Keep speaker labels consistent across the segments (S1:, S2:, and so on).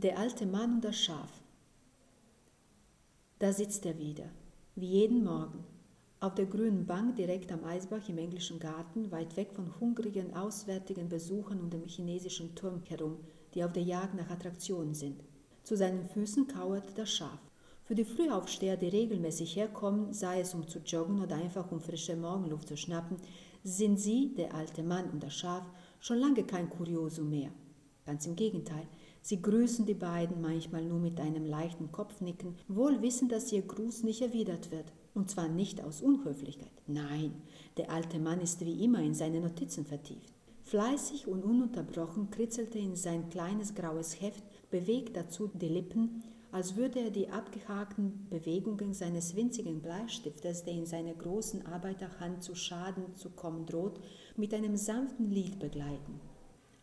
S1: Der alte Mann und das Schaf. Da sitzt er wieder, wie jeden Morgen, auf der grünen Bank direkt am Eisbach im englischen Garten, weit weg von hungrigen auswärtigen Besuchern und dem chinesischen Turm herum, die auf der Jagd nach Attraktionen sind. Zu seinen Füßen kauert das Schaf. Für die Frühaufsteher, die regelmäßig herkommen, sei es um zu joggen oder einfach um frische Morgenluft zu schnappen, sind sie, der alte Mann und das Schaf, schon lange kein Kuriosum mehr. Ganz im Gegenteil, Sie grüßen die beiden manchmal nur mit einem leichten Kopfnicken, wohl wissend, dass ihr Gruß nicht erwidert wird. Und zwar nicht aus Unhöflichkeit. Nein, der alte Mann ist wie immer in seine Notizen vertieft. Fleißig und ununterbrochen kritzelte in sein kleines graues Heft, bewegt dazu die Lippen, als würde er die abgehakten Bewegungen seines winzigen Bleistiftes, der in seiner großen Arbeiterhand zu Schaden zu kommen droht, mit einem sanften Lied begleiten.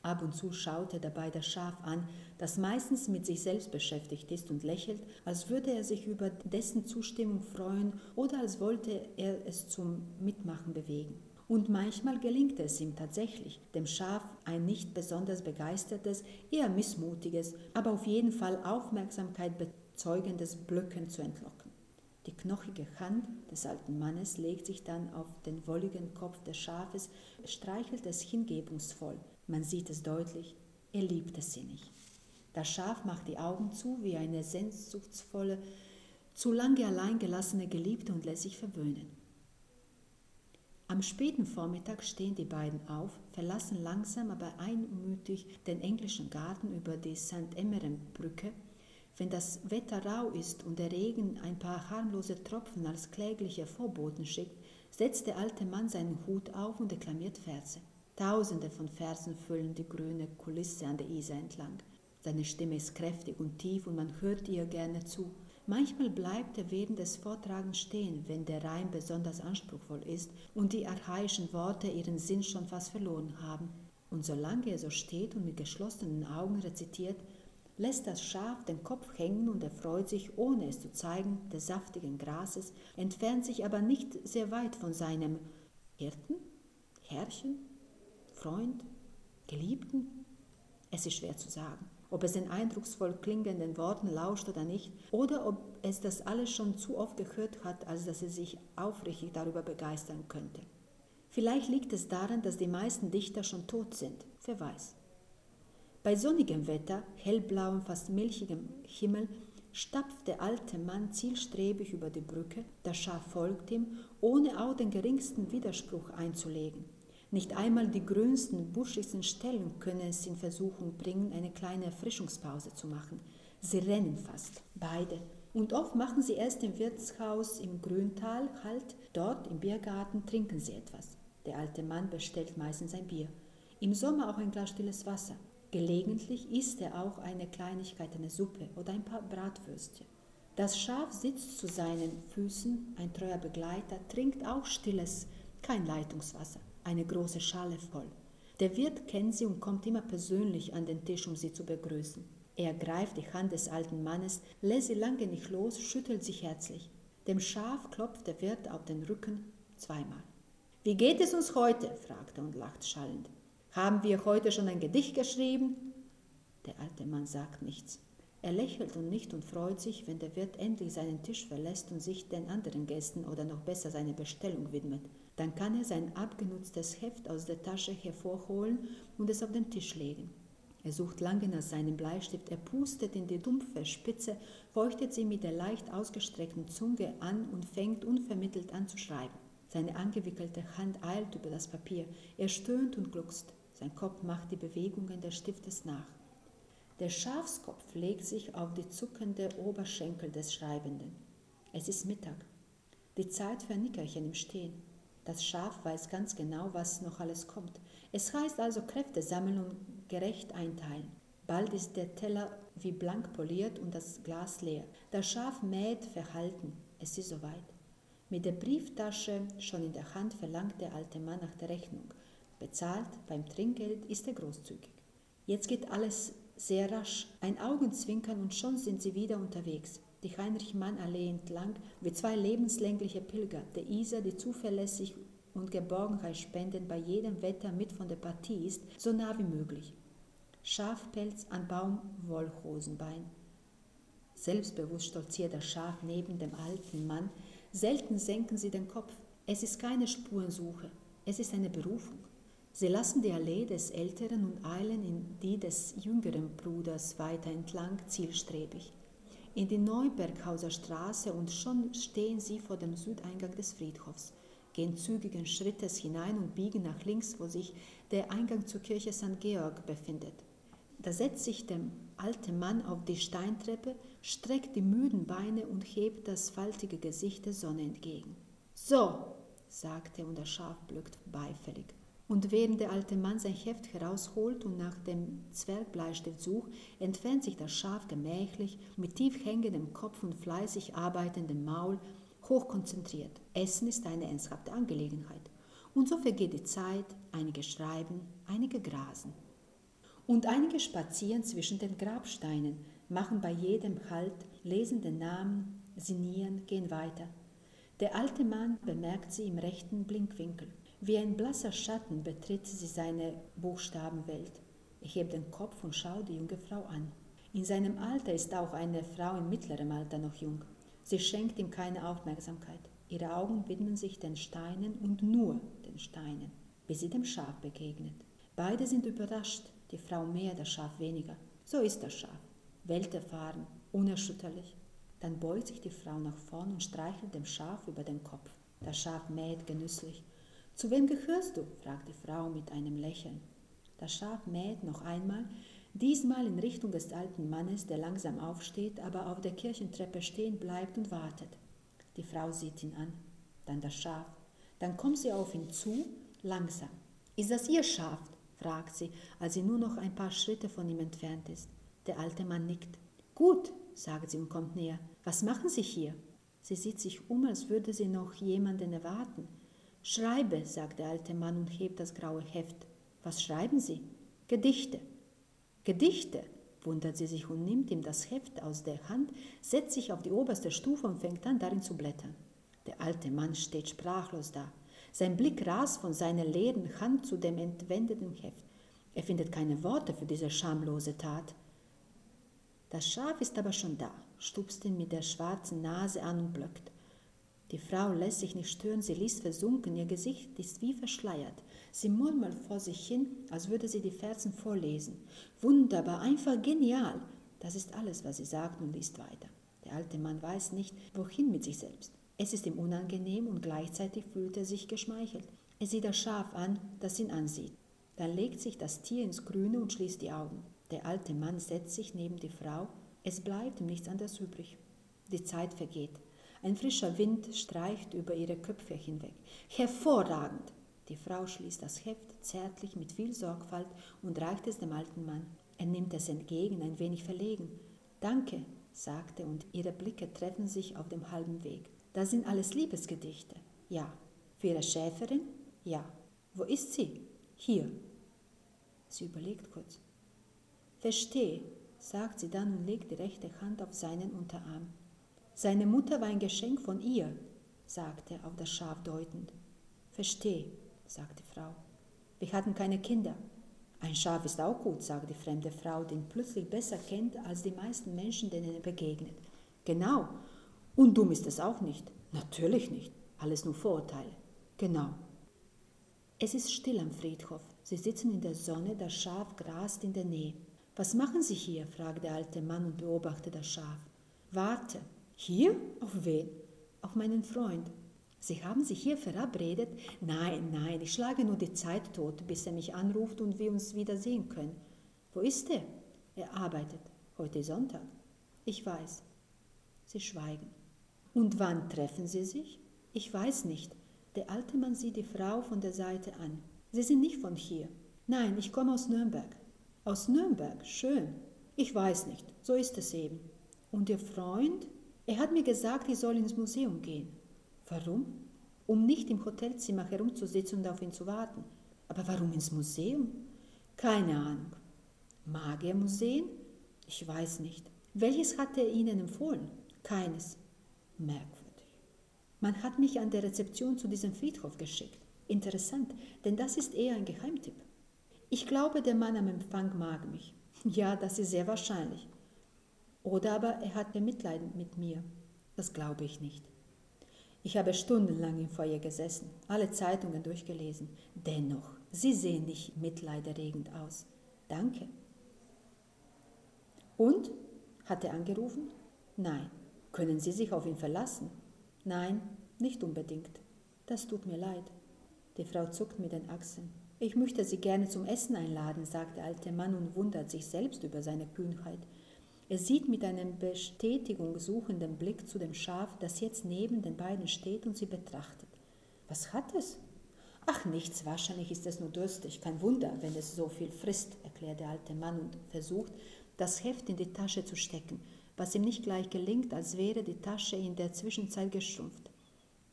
S1: Ab und zu schaut er dabei das Schaf an, das meistens mit sich selbst beschäftigt ist und lächelt, als würde er sich über dessen Zustimmung freuen oder als wollte er es zum Mitmachen bewegen. Und manchmal gelingt es ihm tatsächlich, dem Schaf ein nicht besonders begeistertes, eher missmutiges, aber auf jeden Fall Aufmerksamkeit bezeugendes Blöcken zu entlocken. Die knochige Hand des alten Mannes legt sich dann auf den wolligen Kopf des Schafes, streichelt es hingebungsvoll, man sieht es deutlich, er liebt es sinnig. Das Schaf macht die Augen zu wie eine sehnsuchtsvolle, zu lange allein gelassene Geliebte und lässt sich verwöhnen. Am späten Vormittag stehen die beiden auf, verlassen langsam aber einmütig den englischen Garten über die St. Emmerenbrücke. Wenn das Wetter rau ist und der Regen ein paar harmlose Tropfen als klägliche Vorboten schickt, setzt der alte Mann seinen Hut auf und deklamiert Verse. Tausende von Versen füllen die grüne Kulisse an der Isar entlang. Seine Stimme ist kräftig und tief und man hört ihr gerne zu. Manchmal bleibt er während des Vortragens stehen, wenn der Reim besonders anspruchsvoll ist und die archaischen Worte ihren Sinn schon fast verloren haben. Und solange er so steht und mit geschlossenen Augen rezitiert, lässt das Schaf den Kopf hängen und erfreut sich, ohne es zu zeigen, des saftigen Grases, entfernt sich aber nicht sehr weit von seinem Hirten, Herrchen, Freund, Geliebten? Es ist schwer zu sagen, ob es den eindrucksvoll klingenden Worten lauscht oder nicht, oder ob es das alles schon zu oft gehört hat, als dass es sich aufrichtig darüber begeistern könnte. Vielleicht liegt es daran, dass die meisten Dichter schon tot sind, wer weiß. Bei sonnigem Wetter, hellblauem, fast milchigem Himmel, stapft der alte Mann zielstrebig über die Brücke, das Schaf folgt ihm, ohne auch den geringsten Widerspruch einzulegen. Nicht einmal die grünsten, buschigsten Stellen können es in Versuchung bringen, eine kleine Erfrischungspause zu machen. Sie rennen fast, beide. Und oft machen sie erst im Wirtshaus im Grüntal Halt, dort im Biergarten trinken sie etwas. Der alte Mann bestellt meistens ein Bier. Im Sommer auch ein Glas stilles Wasser. Gelegentlich isst er auch eine Kleinigkeit, eine Suppe oder ein paar Bratwürstchen. Das Schaf sitzt zu seinen Füßen, ein treuer Begleiter, trinkt auch stilles, kein Leitungswasser eine große Schale voll. Der Wirt kennt sie und kommt immer persönlich an den Tisch, um sie zu begrüßen. Er greift die Hand des alten Mannes, lässt sie lange nicht los, schüttelt sich herzlich. Dem Schaf klopft der Wirt auf den Rücken zweimal. Wie geht es uns heute? fragt er und lacht schallend. Haben wir heute schon ein Gedicht geschrieben? Der alte Mann sagt nichts. Er lächelt und nickt und freut sich, wenn der Wirt endlich seinen Tisch verlässt und sich den anderen Gästen oder noch besser seiner Bestellung widmet. Dann kann er sein abgenutztes Heft aus der Tasche hervorholen und es auf den Tisch legen. Er sucht lange nach seinem Bleistift, er pustet in die dumpfe Spitze, feuchtet sie mit der leicht ausgestreckten Zunge an und fängt unvermittelt an zu schreiben. Seine angewickelte Hand eilt über das Papier, er stöhnt und gluckst, sein Kopf macht die Bewegungen des Stiftes nach. Der Schafskopf legt sich auf die zuckende Oberschenkel des Schreibenden. Es ist Mittag. Die Zeit für Nickerchen im Stehen. Das Schaf weiß ganz genau, was noch alles kommt. Es heißt also Kräfte sammeln und gerecht einteilen. Bald ist der Teller wie blank poliert und das Glas leer. Das Schaf mäht verhalten. Es ist soweit. Mit der Brieftasche schon in der Hand verlangt der alte Mann nach der Rechnung. Bezahlt beim Trinkgeld ist er großzügig. Jetzt geht alles sehr rasch. Ein Augenzwinkern und schon sind sie wieder unterwegs die Heinrich-Mann-Allee entlang wie zwei lebenslängliche Pilger, der Isar, die zuverlässig und Geborgenheit spenden bei jedem Wetter mit von der Partie ist, so nah wie möglich. Schafpelz an Baumwollhosenbein. Selbstbewusst stolziert das Schaf neben dem alten Mann. Selten senken sie den Kopf. Es ist keine Spurensuche, es ist eine Berufung. Sie lassen die Allee des Älteren und eilen in die des jüngeren Bruders weiter entlang, zielstrebig. In die Neuberghauser Straße und schon stehen sie vor dem Südeingang des Friedhofs, gehen zügigen Schrittes hinein und biegen nach links, wo sich der Eingang zur Kirche St. Georg befindet. Da setzt sich der alte Mann auf die Steintreppe, streckt die müden Beine und hebt das faltige Gesicht der Sonne entgegen. So, sagte er und das Schaf blökt beifällig. Und während der alte Mann sein Heft herausholt und nach dem Zwergbleistift sucht, entfernt sich das Schaf gemächlich, mit tief hängendem Kopf und fleißig arbeitendem Maul, hochkonzentriert. Essen ist eine ernsthafte Angelegenheit. Und so vergeht die Zeit, einige schreiben, einige grasen. Und einige spazieren zwischen den Grabsteinen, machen bei jedem Halt, lesen den Namen, sinnieren, gehen weiter. Der alte Mann bemerkt sie im rechten Blinkwinkel. Wie ein blasser Schatten betritt sie seine Buchstabenwelt. Er hebt den Kopf und schaut die junge Frau an. In seinem Alter ist auch eine Frau in mittlerem Alter noch jung. Sie schenkt ihm keine Aufmerksamkeit. Ihre Augen widmen sich den Steinen und nur den Steinen, bis sie dem Schaf begegnet. Beide sind überrascht, die Frau mehr, das Schaf weniger. So ist das Schaf, welterfahren, unerschütterlich. Dann beugt sich die Frau nach vorn und streichelt dem Schaf über den Kopf. Das Schaf mäht genüsslich zu wem gehörst du? fragt die Frau mit einem Lächeln. Das Schaf mäht noch einmal, diesmal in Richtung des alten Mannes, der langsam aufsteht, aber auf der Kirchentreppe stehen bleibt und wartet. Die Frau sieht ihn an, dann das Schaf. Dann kommt sie auf ihn zu, langsam. Ist das Ihr Schaf? fragt sie, als sie nur noch ein paar Schritte von ihm entfernt ist. Der alte Mann nickt. Gut, sagt sie und kommt näher. Was machen Sie hier? Sie sieht sich um, als würde sie noch jemanden erwarten. Schreibe, sagt der alte Mann und hebt das graue Heft. Was schreiben Sie? Gedichte. Gedichte, wundert sie sich und nimmt ihm das Heft aus der Hand, setzt sich auf die oberste Stufe und fängt an, darin zu blättern. Der alte Mann steht sprachlos da. Sein Blick rast von seiner leeren Hand zu dem entwendeten Heft. Er findet keine Worte für diese schamlose Tat. Das Schaf ist aber schon da, stupst ihn mit der schwarzen Nase an und blöckt. Die Frau lässt sich nicht stören, sie liest versunken, ihr Gesicht ist wie verschleiert. Sie murmelt vor sich hin, als würde sie die Versen vorlesen. Wunderbar, einfach genial. Das ist alles, was sie sagt und liest weiter. Der alte Mann weiß nicht, wohin mit sich selbst. Es ist ihm unangenehm und gleichzeitig fühlt er sich geschmeichelt. Er sieht das Schaf an, das ihn ansieht. Dann legt sich das Tier ins Grüne und schließt die Augen. Der alte Mann setzt sich neben die Frau. Es bleibt ihm nichts anderes übrig. Die Zeit vergeht. Ein frischer Wind streicht über ihre Köpfe hinweg. Hervorragend! Die Frau schließt das Heft zärtlich mit viel Sorgfalt und reicht es dem alten Mann. Er nimmt es entgegen, ein wenig verlegen. Danke, sagt er, und ihre Blicke treffen sich auf dem halben Weg. Das sind alles Liebesgedichte. Ja. Für ihre Schäferin? Ja. Wo ist sie? Hier. Sie überlegt kurz. Verstehe, sagt sie dann und legt die rechte Hand auf seinen Unterarm. Seine Mutter war ein Geschenk von ihr, sagte er auf das Schaf deutend. Versteh, sagte die Frau. Wir hatten keine Kinder. Ein Schaf ist auch gut, sagte die fremde Frau, die ihn plötzlich besser kennt als die meisten Menschen, denen er begegnet. Genau. Und dumm ist es auch nicht. Natürlich nicht. Alles nur Vorurteile. Genau. Es ist still am Friedhof. Sie sitzen in der Sonne, das Schaf grast in der Nähe. Was machen Sie hier? fragt der alte Mann und beobachtet das Schaf. Warte, hier? Auf wen? Auf meinen Freund. Sie haben sich hier verabredet? Nein, nein, ich schlage nur die Zeit tot, bis er mich anruft und wir uns wieder sehen können. Wo ist er? Er arbeitet. Heute Sonntag. Ich weiß. Sie schweigen. Und wann treffen Sie sich? Ich weiß nicht. Der alte Mann sieht die Frau von der Seite an. Sie sind nicht von hier. Nein, ich komme aus Nürnberg. Aus Nürnberg, schön. Ich weiß nicht, so ist es eben. Und Ihr Freund? Er hat mir gesagt, ich soll ins Museum gehen. Warum? Um nicht im Hotelzimmer herumzusitzen und auf ihn zu warten. Aber warum ins Museum? Keine Ahnung. Magiermuseen? Ich weiß nicht. Welches hat er Ihnen empfohlen? Keines. Merkwürdig. Man hat mich an der Rezeption zu diesem Friedhof geschickt. Interessant, denn das ist eher ein Geheimtipp. Ich glaube, der Mann am Empfang mag mich. Ja, das ist sehr wahrscheinlich. Oder aber er hat Mitleid mit mir. Das glaube ich nicht. Ich habe stundenlang im Feuer gesessen, alle Zeitungen durchgelesen. Dennoch, Sie sehen nicht mitleiderregend aus. Danke. Und? Hat er angerufen? Nein. Können Sie sich auf ihn verlassen? Nein, nicht unbedingt. Das tut mir leid. Die Frau zuckt mit den Achseln. Ich möchte Sie gerne zum Essen einladen, sagt der alte Mann und wundert sich selbst über seine Kühnheit. Er sieht mit einem Bestätigung suchenden Blick zu dem Schaf, das jetzt neben den beiden steht und sie betrachtet. Was hat es? Ach nichts, wahrscheinlich ist es nur durstig. Kein Wunder, wenn es so viel frisst, erklärt der alte Mann und versucht, das Heft in die Tasche zu stecken, was ihm nicht gleich gelingt, als wäre die Tasche in der Zwischenzeit geschrumpft.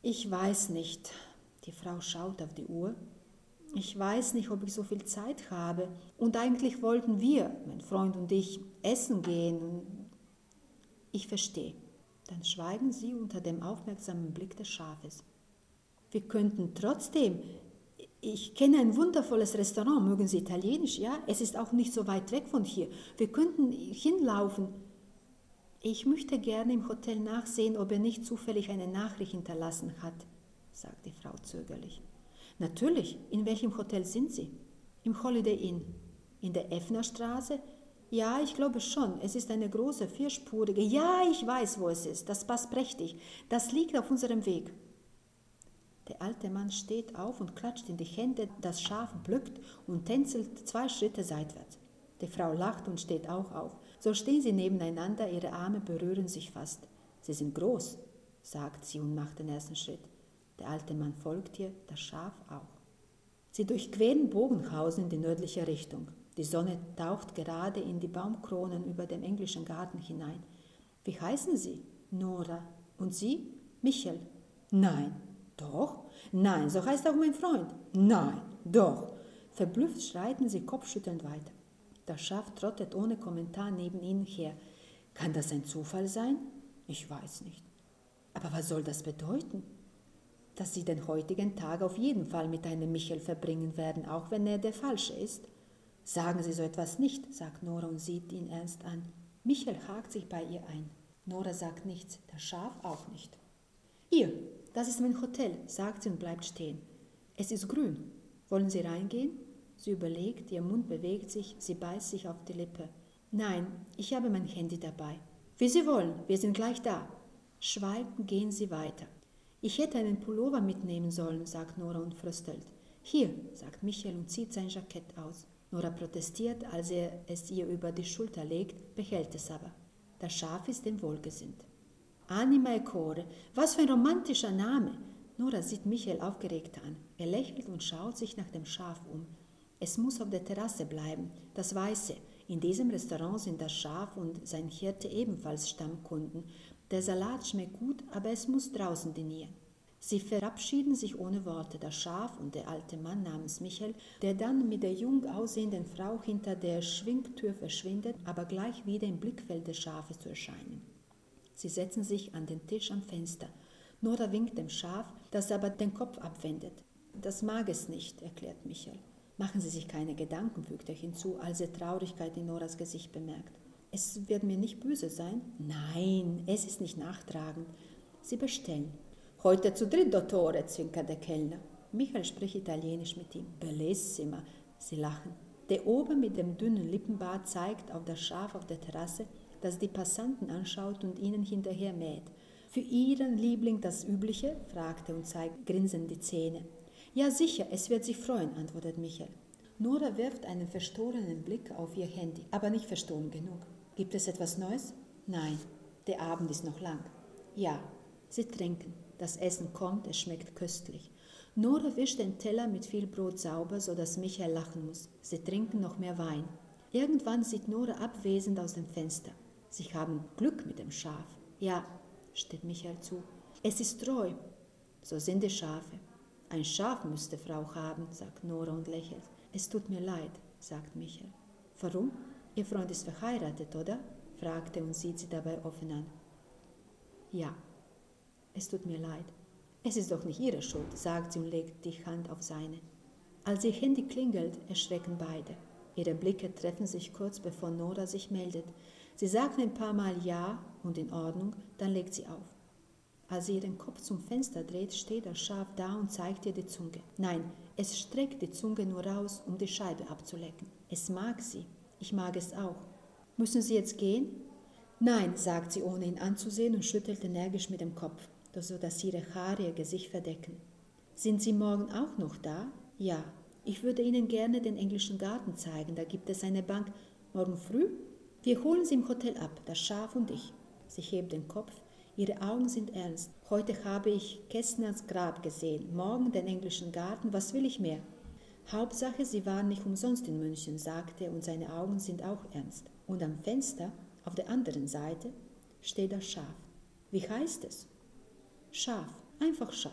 S1: Ich weiß nicht. Die Frau schaut auf die Uhr ich weiß nicht, ob ich so viel Zeit habe. Und eigentlich wollten wir, mein Freund und ich, essen gehen. Ich verstehe. Dann schweigen sie unter dem aufmerksamen Blick des Schafes. Wir könnten trotzdem, ich kenne ein wundervolles Restaurant, mögen Sie italienisch, ja? Es ist auch nicht so weit weg von hier. Wir könnten hinlaufen. Ich möchte gerne im Hotel nachsehen, ob er nicht zufällig eine Nachricht hinterlassen hat, sagt die Frau zögerlich. Natürlich, in welchem Hotel sind Sie? Im Holiday Inn. In der Effnerstraße? Ja, ich glaube schon. Es ist eine große, vierspurige. Ja, ich weiß, wo es ist. Das passt prächtig. Das liegt auf unserem Weg. Der alte Mann steht auf und klatscht in die Hände, das Schaf blückt und tänzelt zwei Schritte seitwärts. Die Frau lacht und steht auch auf. So stehen sie nebeneinander, ihre Arme berühren sich fast. Sie sind groß, sagt sie und macht den ersten Schritt. Der alte Mann folgt ihr, das Schaf auch. Sie durchqueren Bogenhausen in die nördliche Richtung. Die Sonne taucht gerade in die Baumkronen über dem englischen Garten hinein. Wie heißen Sie? Nora. Und Sie? Michel. Nein. Doch? Nein, so heißt auch mein Freund. Nein. Doch. Verblüfft schreiten sie kopfschüttelnd weiter. Das Schaf trottet ohne Kommentar neben ihnen her. Kann das ein Zufall sein? Ich weiß nicht. Aber was soll das bedeuten? Dass sie den heutigen Tag auf jeden Fall mit einem Michel verbringen werden, auch wenn er der falsche ist. Sagen Sie so etwas nicht, sagt Nora und sieht ihn ernst an. Michel hakt sich bei ihr ein. Nora sagt nichts, das Schaf auch nicht. Ihr, das ist mein Hotel, sagt sie und bleibt stehen. Es ist grün. Wollen Sie reingehen? Sie überlegt, ihr Mund bewegt sich, sie beißt sich auf die Lippe. Nein, ich habe mein Handy dabei. Wie Sie wollen, wir sind gleich da. Schweigend gehen sie weiter. Ich hätte einen Pullover mitnehmen sollen, sagt Nora und fröstelt. Hier, sagt Michael und zieht sein Jackett aus. Nora protestiert, als er es ihr über die Schulter legt, behält es aber. Das Schaf ist dem wohlgesinnt. Anima Core, was für ein romantischer Name! Nora sieht Michael aufgeregt an. Er lächelt und schaut sich nach dem Schaf um. Es muss auf der Terrasse bleiben, das weiß er. In diesem Restaurant sind das Schaf und sein Hirte ebenfalls Stammkunden der Salat schmeckt gut, aber es muss draußen dinieren. Sie verabschieden sich ohne Worte, das Schaf und der alte Mann namens Michael, der dann mit der jung aussehenden Frau hinter der Schwingtür verschwindet, aber gleich wieder im Blickfeld des Schafes zu erscheinen. Sie setzen sich an den Tisch am Fenster. Nora winkt dem Schaf, das aber den Kopf abwendet. Das mag es nicht, erklärt Michael. Machen Sie sich keine Gedanken, fügt er hinzu, als er Traurigkeit in Noras Gesicht bemerkt. Es wird mir nicht böse sein. Nein, es ist nicht nachtragend. Sie bestellen. Heute zu dritt, Dottore, zwinkert der Kellner. Michael spricht Italienisch mit ihm. Bellissima. Sie lachen. Der Ober mit dem dünnen Lippenbart zeigt auf das Schaf auf der Terrasse, das die Passanten anschaut und ihnen hinterher mäht. Für Ihren Liebling das Übliche? fragt er und zeigt grinsend die Zähne. Ja, sicher, es wird sich freuen, antwortet Michael. Nora wirft einen verstohlenen Blick auf ihr Handy, aber nicht verstohlen genug. Gibt es etwas Neues? Nein, der Abend ist noch lang. Ja, sie trinken. Das Essen kommt, es schmeckt köstlich. Nora wischt den Teller mit viel Brot sauber, so dass Michael lachen muss. Sie trinken noch mehr Wein. Irgendwann sieht Nora abwesend aus dem Fenster. Sie haben Glück mit dem Schaf. Ja, steht Michael zu. Es ist treu. So sind die Schafe. Ein Schaf müsste Frau haben, sagt Nora und lächelt. Es tut mir leid, sagt Michael. Warum? Ihr Freund ist verheiratet, oder? fragte und sieht sie dabei offen an. Ja, es tut mir leid. Es ist doch nicht Ihre Schuld, sagt sie und legt die Hand auf seine. Als ihr Handy klingelt, erschrecken beide. Ihre Blicke treffen sich kurz, bevor Nora sich meldet. Sie sagt ein paar Mal Ja und in Ordnung, dann legt sie auf. Als sie ihren Kopf zum Fenster dreht, steht das Schaf da und zeigt ihr die Zunge. Nein, es streckt die Zunge nur raus, um die Scheibe abzulecken. Es mag sie. Ich mag es auch. Müssen Sie jetzt gehen? Nein, sagt sie, ohne ihn anzusehen und schüttelt energisch mit dem Kopf, so dass ihre Haare ihr Gesicht verdecken. Sind Sie morgen auch noch da? Ja. Ich würde Ihnen gerne den englischen Garten zeigen. Da gibt es eine Bank. Morgen früh? Wir holen Sie im Hotel ab, das Schaf und ich. Sie hebt den Kopf. Ihre Augen sind ernst. Heute habe ich Kästners Grab gesehen, morgen den englischen Garten. Was will ich mehr? Hauptsache, Sie waren nicht umsonst in München, sagte er, und seine Augen sind auch ernst. Und am Fenster, auf der anderen Seite, steht das Schaf. Wie heißt es? Schaf, einfach Schaf.